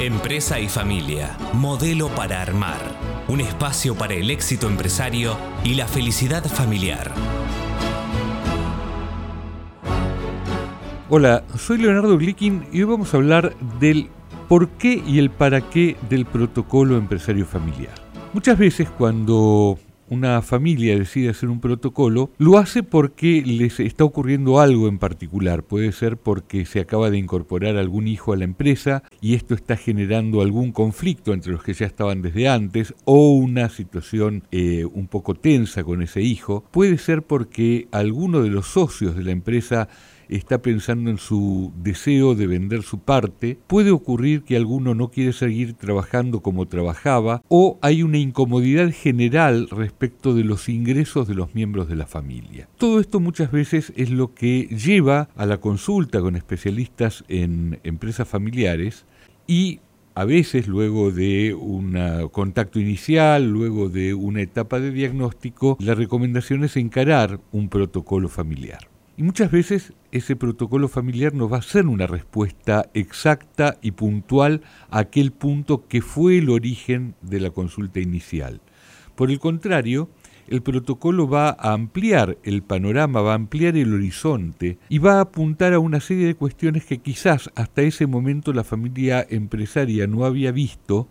Empresa y familia, modelo para armar. Un espacio para el éxito empresario y la felicidad familiar. Hola, soy Leonardo Glickin y hoy vamos a hablar del por qué y el para qué del protocolo empresario familiar. Muchas veces cuando una familia decide hacer un protocolo, lo hace porque les está ocurriendo algo en particular. Puede ser porque se acaba de incorporar algún hijo a la empresa y esto está generando algún conflicto entre los que ya estaban desde antes o una situación eh, un poco tensa con ese hijo. Puede ser porque alguno de los socios de la empresa está pensando en su deseo de vender su parte, puede ocurrir que alguno no quiere seguir trabajando como trabajaba o hay una incomodidad general respecto de los ingresos de los miembros de la familia. Todo esto muchas veces es lo que lleva a la consulta con especialistas en empresas familiares y a veces luego de un contacto inicial, luego de una etapa de diagnóstico, la recomendación es encarar un protocolo familiar. Y muchas veces ese protocolo familiar nos va a ser una respuesta exacta y puntual a aquel punto que fue el origen de la consulta inicial. Por el contrario, el protocolo va a ampliar el panorama, va a ampliar el horizonte y va a apuntar a una serie de cuestiones que quizás hasta ese momento la familia empresaria no había visto,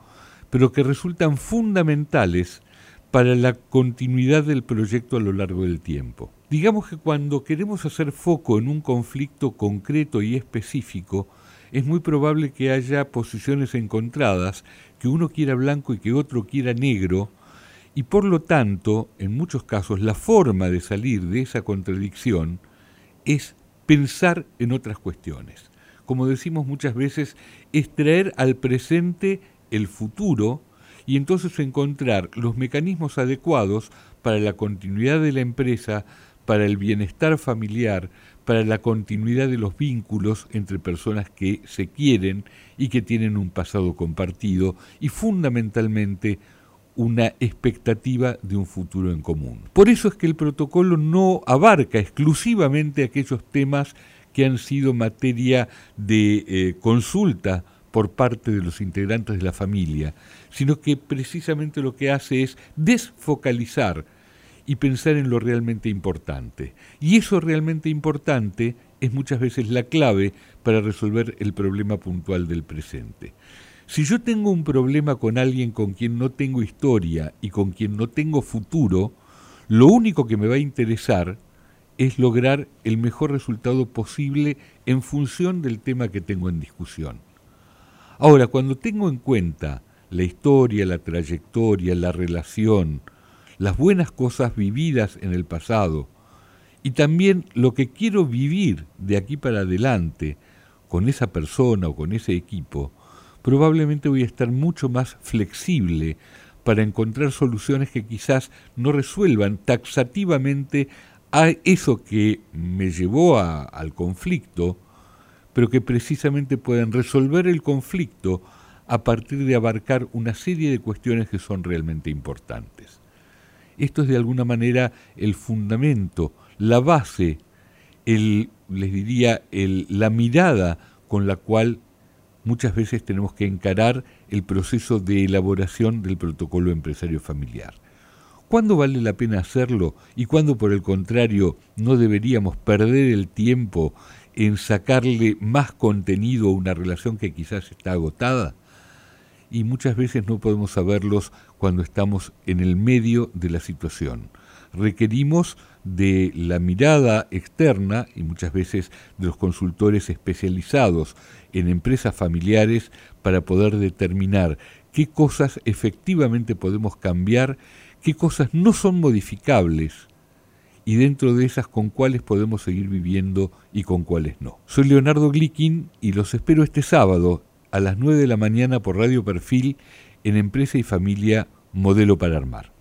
pero que resultan fundamentales para la continuidad del proyecto a lo largo del tiempo. Digamos que cuando queremos hacer foco en un conflicto concreto y específico, es muy probable que haya posiciones encontradas, que uno quiera blanco y que otro quiera negro, y por lo tanto, en muchos casos, la forma de salir de esa contradicción es pensar en otras cuestiones. Como decimos muchas veces, es traer al presente el futuro y entonces encontrar los mecanismos adecuados para la continuidad de la empresa, para el bienestar familiar, para la continuidad de los vínculos entre personas que se quieren y que tienen un pasado compartido y fundamentalmente una expectativa de un futuro en común. Por eso es que el protocolo no abarca exclusivamente aquellos temas que han sido materia de eh, consulta por parte de los integrantes de la familia, sino que precisamente lo que hace es desfocalizar y pensar en lo realmente importante. Y eso realmente importante es muchas veces la clave para resolver el problema puntual del presente. Si yo tengo un problema con alguien con quien no tengo historia y con quien no tengo futuro, lo único que me va a interesar es lograr el mejor resultado posible en función del tema que tengo en discusión. Ahora, cuando tengo en cuenta la historia, la trayectoria, la relación, las buenas cosas vividas en el pasado y también lo que quiero vivir de aquí para adelante con esa persona o con ese equipo, probablemente voy a estar mucho más flexible para encontrar soluciones que quizás no resuelvan taxativamente a eso que me llevó al conflicto, pero que precisamente puedan resolver el conflicto a partir de abarcar una serie de cuestiones que son realmente importantes. Esto es de alguna manera el fundamento, la base, les diría, la mirada con la cual muchas veces tenemos que encarar el proceso de elaboración del protocolo empresario familiar. ¿Cuándo vale la pena hacerlo y cuándo por el contrario no deberíamos perder el tiempo en sacarle más contenido a una relación que quizás está agotada? Y muchas veces no podemos saberlos cuando estamos en el medio de la situación. Requerimos de la mirada externa y muchas veces de los consultores especializados en empresas familiares para poder determinar qué cosas efectivamente podemos cambiar, qué cosas no son modificables y dentro de esas con cuáles podemos seguir viviendo y con cuáles no. Soy Leonardo Glickin y los espero este sábado a las 9 de la mañana por Radio Perfil en Empresa y Familia Modelo para Armar.